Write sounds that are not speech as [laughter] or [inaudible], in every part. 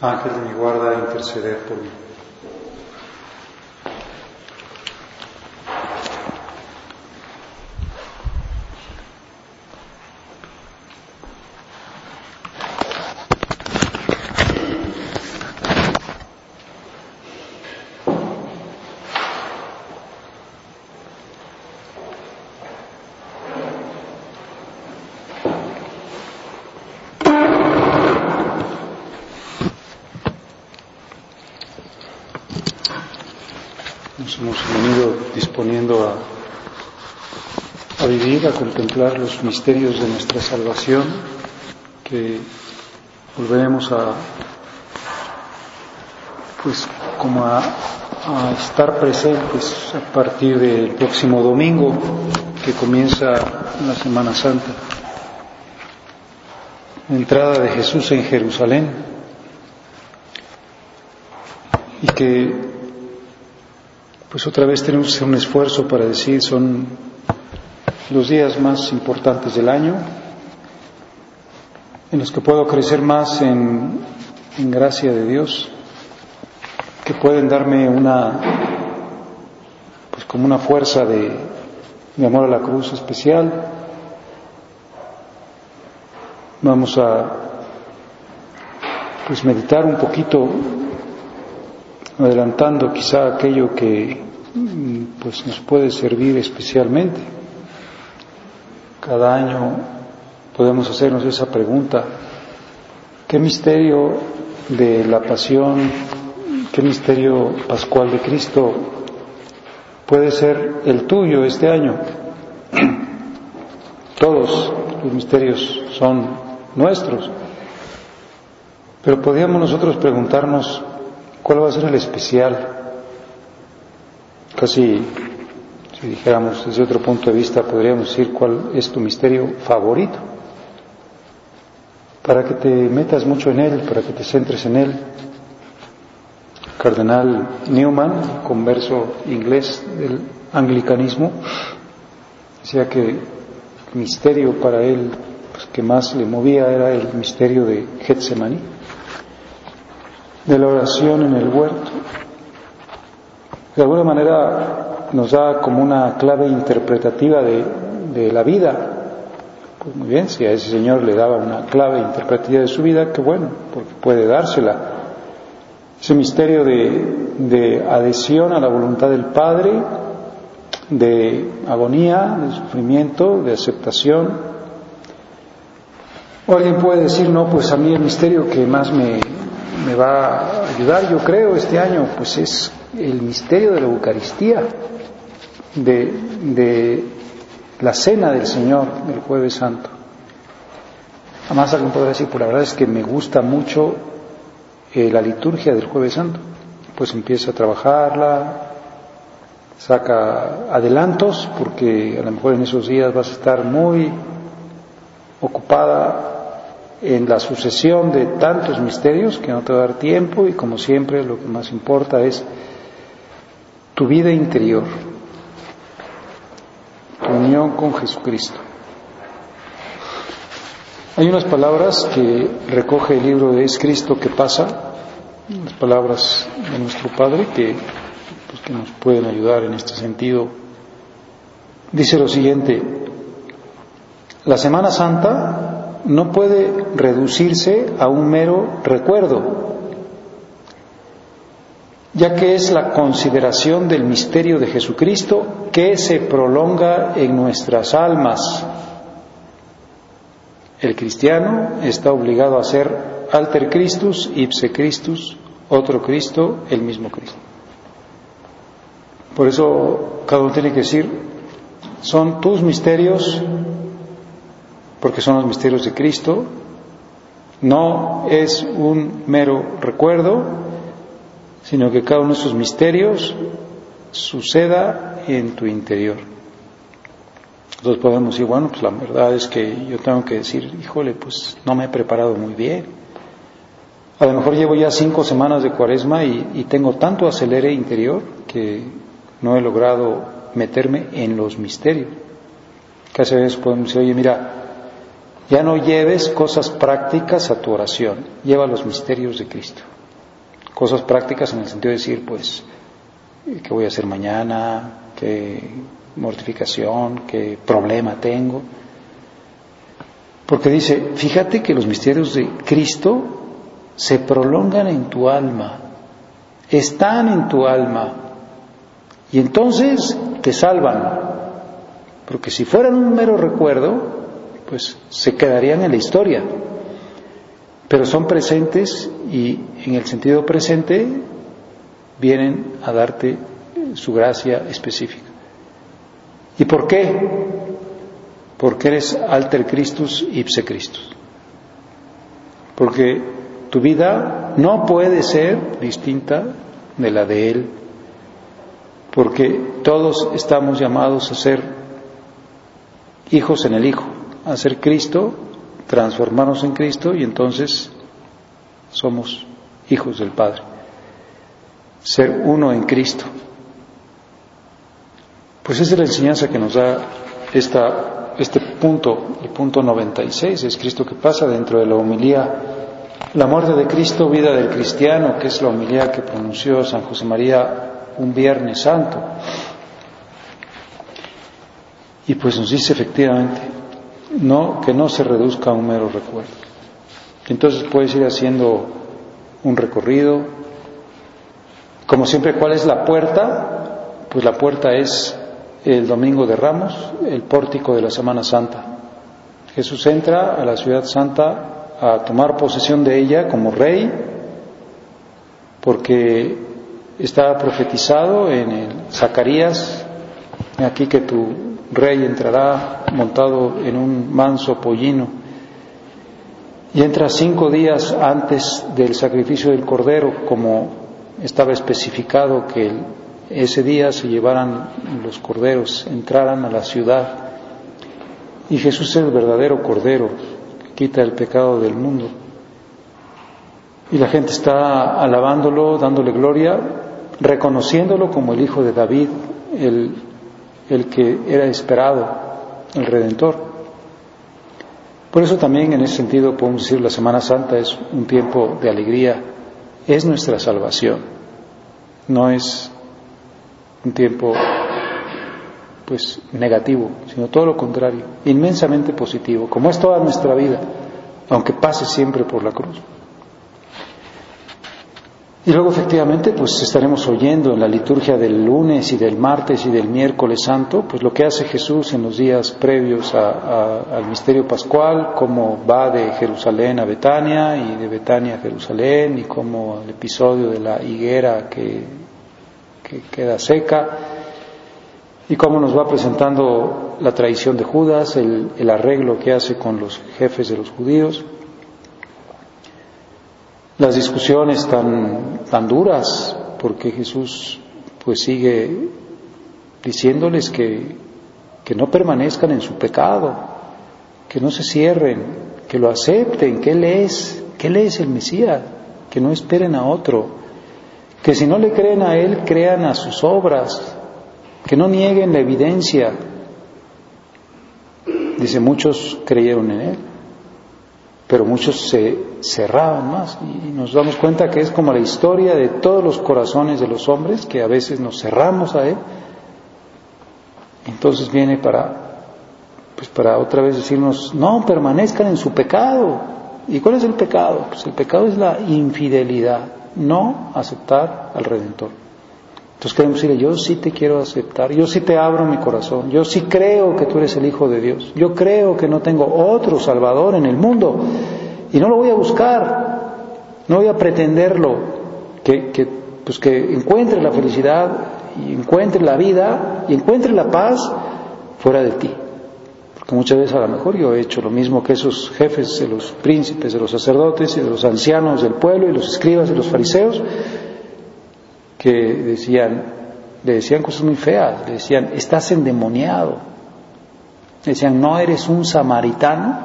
Ángel de mi guarda, interceder por mí. Nos hemos venido disponiendo a, a vivir, a contemplar los misterios de nuestra salvación, que volveremos a, pues, como a, a estar presentes a partir del próximo domingo, que comienza la Semana Santa. Entrada de Jesús en Jerusalén y que pues otra vez tenemos que un esfuerzo para decir son los días más importantes del año en los que puedo crecer más en, en gracia de Dios que pueden darme una pues como una fuerza de, de amor a la cruz especial. Vamos a pues meditar un poquito adelantando quizá aquello que pues nos puede servir especialmente. Cada año podemos hacernos esa pregunta, ¿qué misterio de la pasión, qué misterio pascual de Cristo puede ser el tuyo este año? [clears throat] Todos los misterios son nuestros, pero podríamos nosotros preguntarnos, ¿Cuál va a ser el especial? Casi, si dijéramos desde otro punto de vista, podríamos decir cuál es tu misterio favorito. Para que te metas mucho en él, para que te centres en él. Cardenal Newman, converso inglés del anglicanismo, decía que el misterio para él pues, que más le movía era el misterio de Getsemaní de la oración en el huerto. De alguna manera nos da como una clave interpretativa de, la vida. Pues muy bien, si a ese Señor le daba una clave interpretativa de su vida, qué bueno, porque puede dársela. Ese misterio de, de adhesión a la voluntad del Padre, de agonía, de sufrimiento, de aceptación. O alguien puede decir, no, pues a mí el misterio que más me, me va a ayudar, yo creo, este año, pues es el misterio de la Eucaristía, de, la cena del Señor el jueves santo. Además alguien podrá decir, pues la verdad es que me gusta mucho eh, la liturgia del jueves santo. Pues empieza a trabajarla, saca adelantos, porque a lo mejor en esos días vas a estar muy ocupada en la sucesión de tantos misterios que no te va a dar tiempo y como siempre lo que más importa es tu vida interior, tu unión con Jesucristo. Hay unas palabras que recoge el libro de Es Cristo que pasa, las palabras de nuestro Padre pues, que nos pueden ayudar en este sentido. Dice lo siguiente, la Semana Santa no puede reducirse a un mero recuerdo, ya que es la consideración del misterio de Jesucristo que se prolonga en nuestras almas. El cristiano está obligado a ser alter Christus, ipse Christus, otro Cristo, el mismo Cristo. Por eso cada uno tiene que decir, son tus misterios porque son los misterios de Cristo, no es un mero recuerdo, sino que cada uno de esos misterios suceda en tu interior. Entonces podemos decir, bueno, pues la verdad es que yo tengo que decir, híjole, pues no me he preparado muy bien. A lo mejor llevo ya cinco semanas de cuaresma y, tengo tanto acelere interior que no he logrado meterme en los misterios. Que a veces podemos decir, oye, mira, ya no lleves cosas prácticas a tu oración, lleva los misterios de Cristo. Cosas prácticas en el sentido de decir, pues, ¿qué voy a hacer mañana? ¿Qué mortificación? ¿Qué problema tengo? Porque dice, fíjate que los misterios de Cristo se prolongan en tu alma, están en tu alma, y entonces te salvan. Porque si fueran un mero recuerdo, pues se quedarían en la historia. Pero son presentes y en el sentido presente vienen a darte su gracia específica. ¿Y por qué? Porque eres alter Christus ipse Christus. Porque tu vida no puede ser distinta de la de Él, porque todos estamos llamados a ser hijos en el Hijo, a ser Cristo, transformarnos en Cristo y entonces somos hijos del Padre. Ser uno en Cristo. Pues esa es la enseñanza que nos da esta, este punto, el punto 96, es Cristo que pasa dentro de la homilía la muerte de Cristo, vida del cristiano, que es la humildad que pronunció San José María un Viernes Santo. Y pues nos dice efectivamente, no, que no se reduzca a un mero recuerdo. Entonces puedes ir haciendo un recorrido. Como siempre, ¿cuál es la puerta? Pues la puerta es el Domingo de Ramos, el pórtico de la Semana Santa. Jesús entra a la ciudad santa a tomar posesión de ella como rey, porque está profetizado en el Zacarías, aquí que tu rey entrará montado en un manso pollino, y entra cinco días antes del sacrificio del cordero, como estaba especificado que ese día se llevaran los corderos, entraran a la ciudad. Y Jesús es el verdadero cordero, quita el pecado del mundo. Y la gente está alabándolo, dándole gloria, reconociéndolo como el Hijo de David, el, el que era esperado, el Redentor. Por eso también en ese sentido podemos decir la Semana Santa es un tiempo de alegría, es nuestra salvación, no es un tiempo pues negativo, sino todo lo contrario, inmensamente positivo, como es toda nuestra vida, aunque pase siempre por la cruz. Y luego efectivamente pues estaremos oyendo en la liturgia del lunes y del martes y del miércoles santo pues lo que hace Jesús en los días previos al misterio pascual, cómo va de Jerusalén a Betania y de Betania a Jerusalén y cómo el episodio de la higuera que, que queda seca y cómo nos va presentando la tradición de Judas, el, arreglo que hace con los jefes de los judíos, las discusiones tan, tan duras, porque Jesús pues sigue diciéndoles que, que no permanezcan en su pecado, que no se cierren, que lo acepten, que Él es, que Él es el Mesías, que no esperen a otro, que si no le creen a Él, crean a sus obras, que no nieguen la evidencia. Dice, muchos creyeron en Él, pero muchos se cerraban más y nos damos cuenta que es como la historia de todos los corazones de los hombres, que a veces nos cerramos a Él. Entonces viene para, pues para otra vez decirnos, no, permanezcan en su pecado. ¿Y cuál es el pecado? Pues el pecado es la infidelidad, no aceptar al Redentor. Entonces queremos decirle, yo sí te quiero aceptar, yo sí te abro mi corazón, yo sí creo que tú eres el Hijo de Dios, yo creo que no tengo otro Salvador en el mundo y no lo voy a buscar, no voy a pretenderlo, que, pues que encuentre la felicidad y encuentre la vida y encuentre la paz fuera de ti. Porque muchas veces a lo mejor yo he hecho lo mismo que esos jefes de los príncipes, de los sacerdotes y de los ancianos del pueblo y los escribas y los fariseos, que decían, le decían cosas muy feas, le decían, estás endemoniado. Le decían, no eres un samaritano,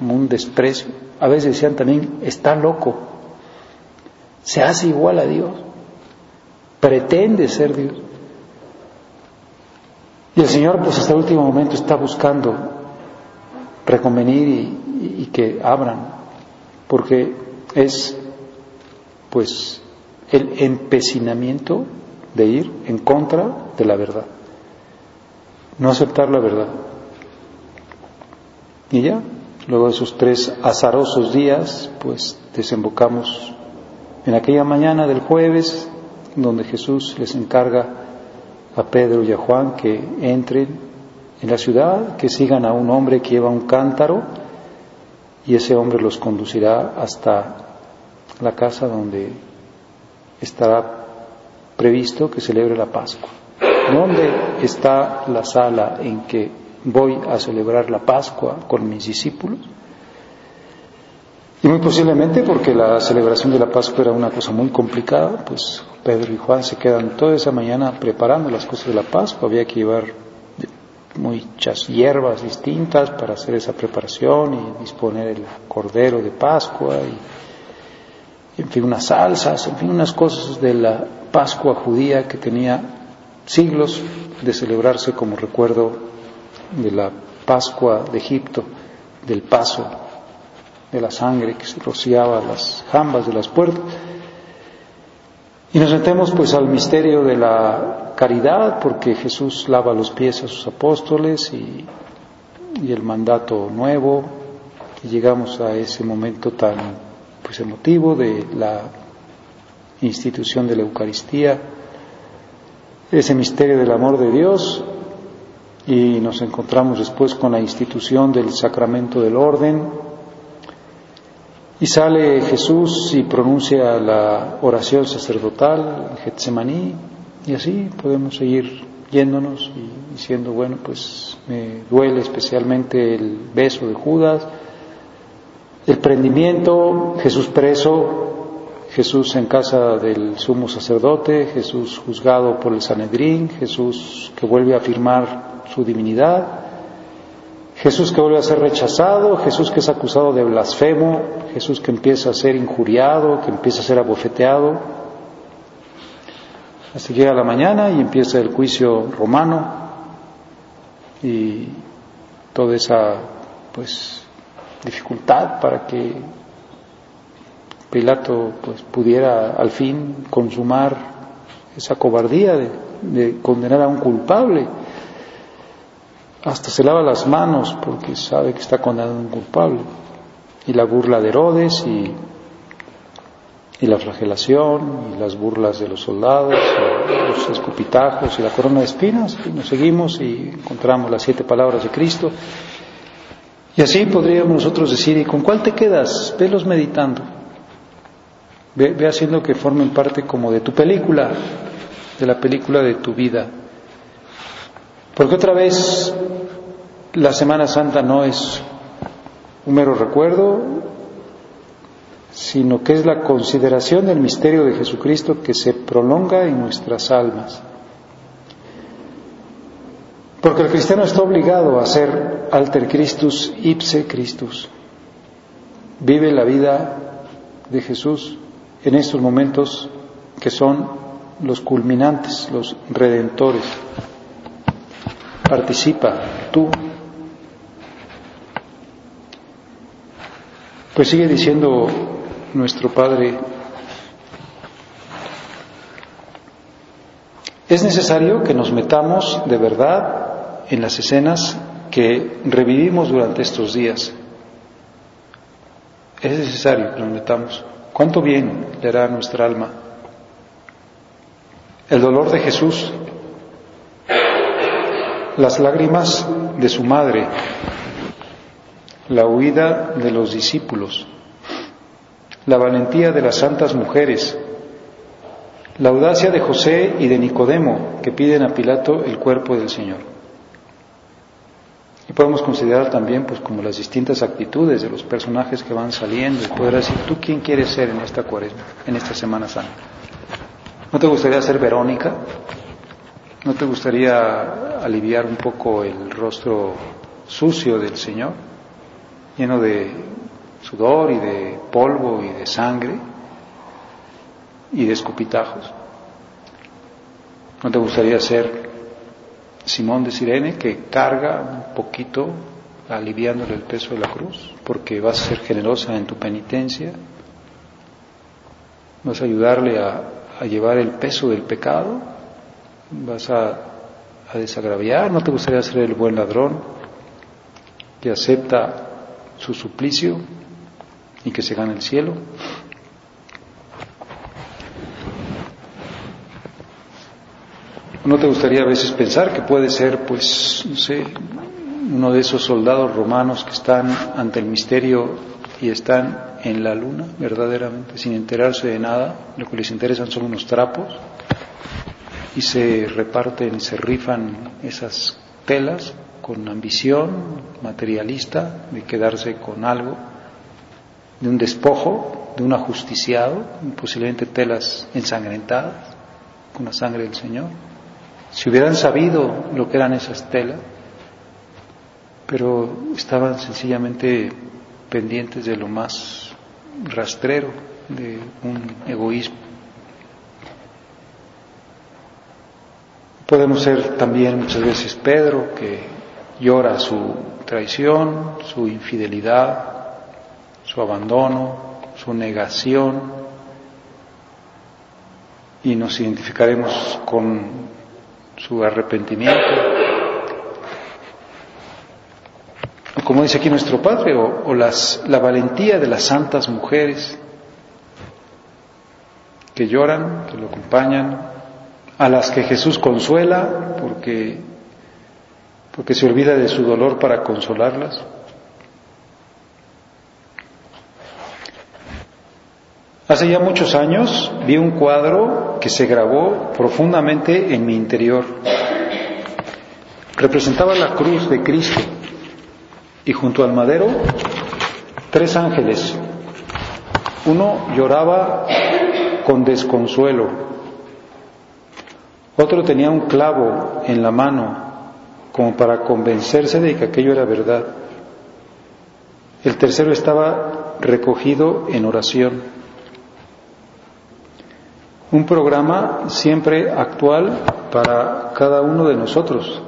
un desprecio. A veces decían también, está loco, se hace igual a Dios, pretende ser Dios. Y el Señor, pues hasta el último momento está buscando reconvenir y que abran, porque es, pues, el empecinamiento de ir en contra de la verdad, no aceptar la verdad. Y ya, luego de esos tres azarosos días, pues desembocamos en aquella mañana del jueves, donde Jesús les encarga a Pedro y a Juan que entren en la ciudad, que sigan a un hombre que lleva un cántaro, y ese hombre los conducirá hasta la casa donde estará previsto que celebre la Pascua. ¿Dónde está la sala en que voy a celebrar la Pascua con mis discípulos? Y muy posiblemente porque la celebración de la Pascua era una cosa muy complicada, pues Pedro y Juan se quedan toda esa mañana preparando las cosas de la Pascua, había que llevar muchas hierbas distintas para hacer esa preparación y disponer el cordero de Pascua y en fin, unas salsas, en fin, unas cosas de la Pascua judía que tenía siglos de celebrarse como recuerdo de la Pascua de Egipto, del paso de la sangre que se rociaba las jambas de las puertas. Y nos metemos pues al misterio de la caridad, porque Jesús lava los pies a sus apóstoles y, y el mandato nuevo, y llegamos a ese momento tan pues motivo de la institución de la Eucaristía, ese misterio del amor de Dios y nos encontramos después con la institución del sacramento del orden. Y sale Jesús y pronuncia la oración sacerdotal Getsemaní y así podemos seguir yéndonos y diciendo, bueno, pues me duele especialmente el beso de Judas, el prendimiento, Jesús preso, Jesús en casa del sumo sacerdote, Jesús juzgado por el Sanedrín, Jesús que vuelve a afirmar su divinidad, Jesús que vuelve a ser rechazado, Jesús que es acusado de blasfemo, Jesús que empieza a ser injuriado, que empieza a ser abofeteado. Así llega la mañana y empieza el juicio romano y toda esa pues dificultad para que Pilato pues pudiera al fin consumar esa cobardía de, condenar a un culpable. Hasta se lava las manos porque sabe que está condenado a un culpable. Y la burla de Herodes y, y la flagelación y las burlas de los soldados, los escupitajos y la corona de espinas. Y nos seguimos y encontramos las siete palabras de Cristo y así podríamos nosotros decir, ¿y con cuál te quedas? Velos meditando. Ve, ve, haciendo que formen parte como de tu película, de la película de tu vida. Porque otra vez la Semana Santa no es un mero recuerdo, sino que es la consideración del misterio de Jesucristo que se prolonga en nuestras almas. Porque el cristiano está obligado a ser alter Christus ipse Christus. Vive la vida de Jesús en estos momentos que son los culminantes, los redentores. Participa tú. Pues sigue diciendo nuestro Padre Es necesario que nos metamos de verdad en las escenas que revivimos durante estos días. Es necesario que nos metamos. ¿Cuánto bien le hará a nuestra alma? El dolor de Jesús, las lágrimas de su madre, la huida de los discípulos, la valentía de las santas mujeres, la audacia de José y de Nicodemo que piden a Pilato el cuerpo del Señor. Y podemos considerar también pues como las distintas actitudes de los personajes que van saliendo y poder decir, ¿tú quién quieres ser en esta cuaresma, en esta Semana Santa? ¿No te gustaría ser Verónica? ¿No te gustaría aliviar un poco el rostro sucio del Señor, lleno de sudor y de polvo y de sangre y de escupitajos? ¿No te gustaría ser Simón de Sirene que carga un poquito aliviándole el peso de la cruz porque vas a ser generosa en tu penitencia? ¿Vas a ayudarle a, llevar el peso del pecado? ¿Vas a, a desagraviar? ¿No te gustaría ser el buen ladrón que acepta su suplicio y que se gane el cielo? ¿No te gustaría a veces pensar que puede ser, pues, no sé, uno de esos soldados romanos que están ante el misterio y están en la luna, verdaderamente, sin enterarse de nada, lo que les interesan son unos trapos, y se reparten y se rifan esas telas con ambición materialista de quedarse con algo, de un despojo, de un ajusticiado, posiblemente telas ensangrentadas con la sangre del Señor. Si hubieran sabido lo que eran esas telas, pero estaban sencillamente pendientes de lo más rastrero, de un egoísmo. Podemos ser también muchas veces Pedro, que llora su traición, su infidelidad, su abandono, su negación, y nos identificaremos con su arrepentimiento. Como dice aquí nuestro Padre, o, la valentía de las santas mujeres que lloran, que lo acompañan, a las que Jesús consuela porque, porque se olvida de su dolor para consolarlas. Hace ya muchos años vi un cuadro que se grabó profundamente en mi interior. Representaba la cruz de Cristo y junto al madero tres ángeles. Uno lloraba con desconsuelo, otro tenía un clavo en la mano como para convencerse de que aquello era verdad. El tercero estaba recogido en oración un programa siempre actual para cada uno de nosotros.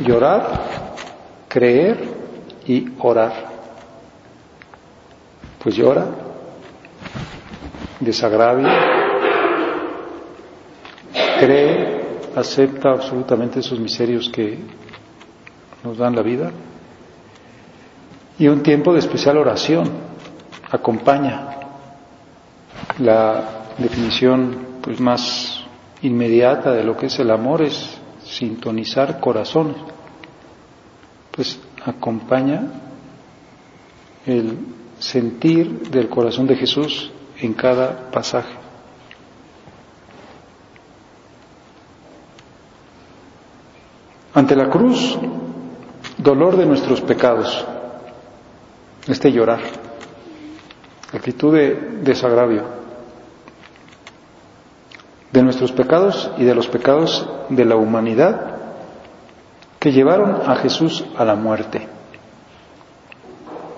Llorar, creer y orar. Pues llora, desagravia, cree, acepta absolutamente esos miserios que nos dan la vida. Y un tiempo de especial oración acompaña la definición pues más inmediata de lo que es el amor es sintonizar corazones. Pues acompaña el sentir del corazón de Jesús en cada pasaje. Ante la cruz, dolor de nuestros pecados, este llorar, actitud de desagravio de nuestros pecados y de los pecados de la humanidad que llevaron a Jesús a la muerte.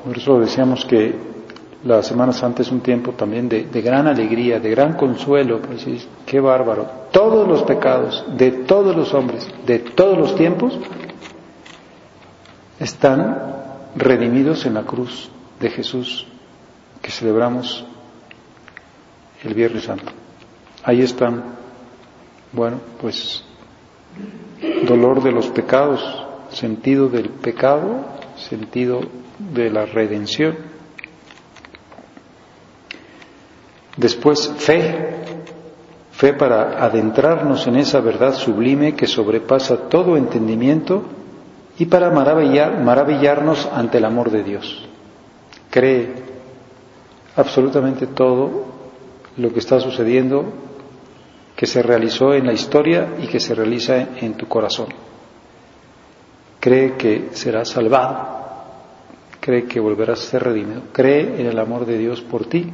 Por eso decíamos que la Semana Santa es un tiempo también de, gran alegría, de gran consuelo, pues qué bárbaro. Todos los pecados de todos los hombres, de todos los tiempos, están redimidos en la cruz de Jesús que celebramos el Viernes Santo. Ahí están, bueno, pues dolor de los pecados, sentido del pecado, sentido de la redención. Después fe, fe para adentrarnos en esa verdad sublime que sobrepasa todo entendimiento y para maravillar, maravillarnos ante el amor de Dios. Cree absolutamente todo lo que está sucediendo que se realizó en la historia y que se realiza en tu corazón. Cree que serás salvado, cree que volverás a ser redimido, cree en el amor de Dios por ti.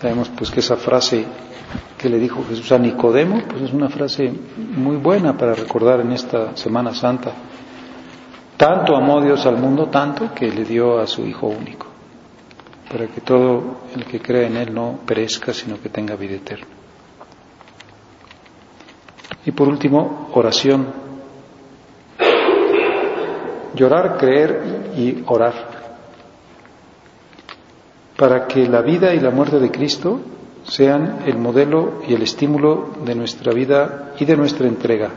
Sabemos pues que esa frase que le dijo Jesús a Nicodemo, pues es una frase muy buena para recordar en esta Semana Santa. Tanto amó Dios al mundo, tanto que le dio a su Hijo único, para que todo el que crea en Él no perezca, sino que tenga vida eterna. Y por último, oración. Llorar, creer y orar para que la vida y la muerte de Cristo sean el modelo y el estímulo de nuestra vida y de nuestra entrega.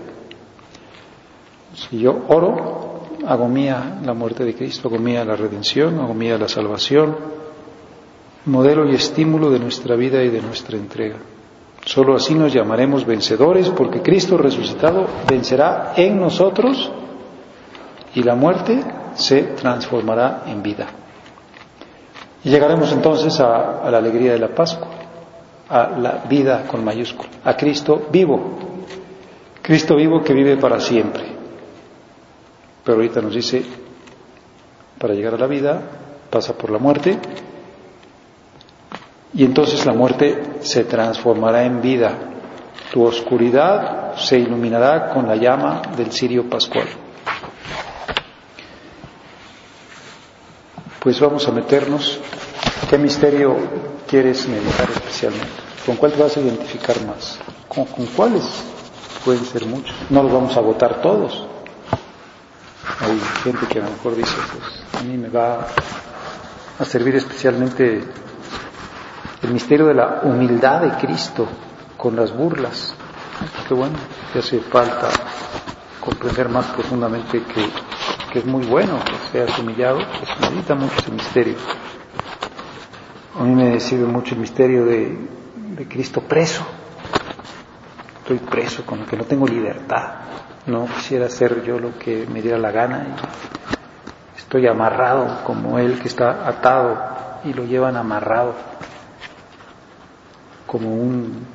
Si yo oro, hago mía la muerte de Cristo, hago mía la redención, hago mía la salvación, modelo y estímulo de nuestra vida y de nuestra entrega. Solo así nos llamaremos vencedores porque Cristo resucitado vencerá en nosotros y la muerte se transformará en vida. Y llegaremos entonces a, la alegría de la Pascua, a la vida con mayúscula, a Cristo vivo, Cristo vivo que vive para siempre. Pero ahorita nos dice, para llegar a la vida pasa por la muerte y entonces la muerte se transformará en vida. Tu oscuridad se iluminará con la llama del cirio pascual. Pues vamos a meternos. ¿Qué misterio quieres meditar especialmente? ¿Con cuál te vas a identificar más? ¿Con, cuáles? Pueden ser muchos. No los vamos a votar todos. Hay gente que a lo mejor dice, pues a mí me va a servir especialmente el misterio de la humildad de Cristo con las burlas. Qué bueno, que hace falta comprender más profundamente que que es muy bueno que seas humillado, pues medita mucho ese misterio. A mí me decido mucho el misterio de, de Cristo preso. Estoy preso, con lo que no tengo libertad. No quisiera hacer yo lo que me diera la gana. Y estoy amarrado como Él que está atado y lo llevan amarrado como un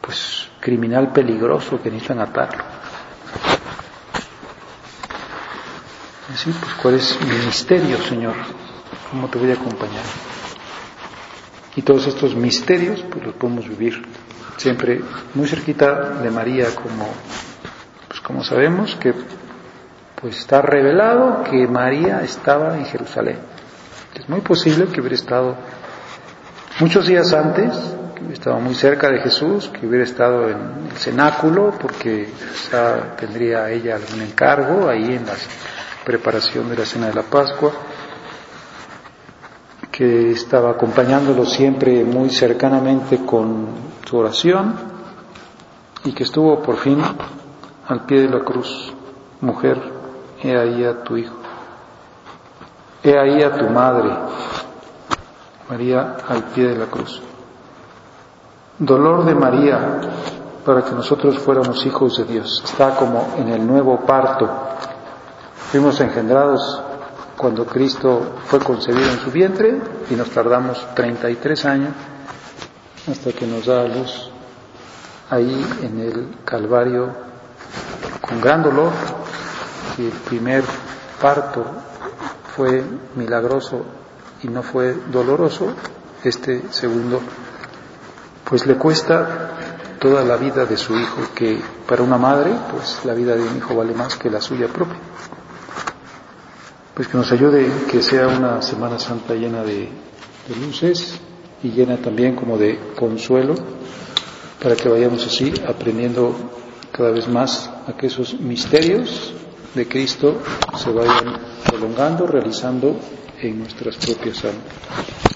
pues criminal peligroso que necesitan atarlo. Así, pues, ¿cuál es mi misterio, Señor? ¿Cómo te voy a acompañar? Y todos estos misterios, pues los podemos vivir siempre muy cerquita de María, como, pues como sabemos que pues está revelado que María estaba en Jerusalén. Es muy posible que hubiera estado muchos días antes, que estado muy cerca de Jesús, que hubiera estado en el cenáculo, porque tendría ella algún encargo ahí en las preparación de la cena de la Pascua, que estaba acompañándolo siempre muy cercanamente con su oración y que estuvo por fin al pie de la cruz. Mujer, he ahí a tu hijo, he ahí a tu madre, María al pie de la cruz. Dolor de María para que nosotros fuéramos hijos de Dios. Está como en el nuevo parto Fuimos engendrados cuando Cristo fue concebido en su vientre y nos tardamos 33 años hasta que nos da a luz ahí en el Calvario con gran dolor. Y el primer parto fue milagroso y no fue doloroso, este segundo pues le cuesta toda la vida de su hijo, que para una madre pues la vida de un hijo vale más que la suya propia pues que nos ayude, que sea una Semana Santa llena de, luces y llena también como de consuelo, para que vayamos así aprendiendo cada vez más a que esos misterios de Cristo se vayan prolongando, realizando en nuestras propias almas.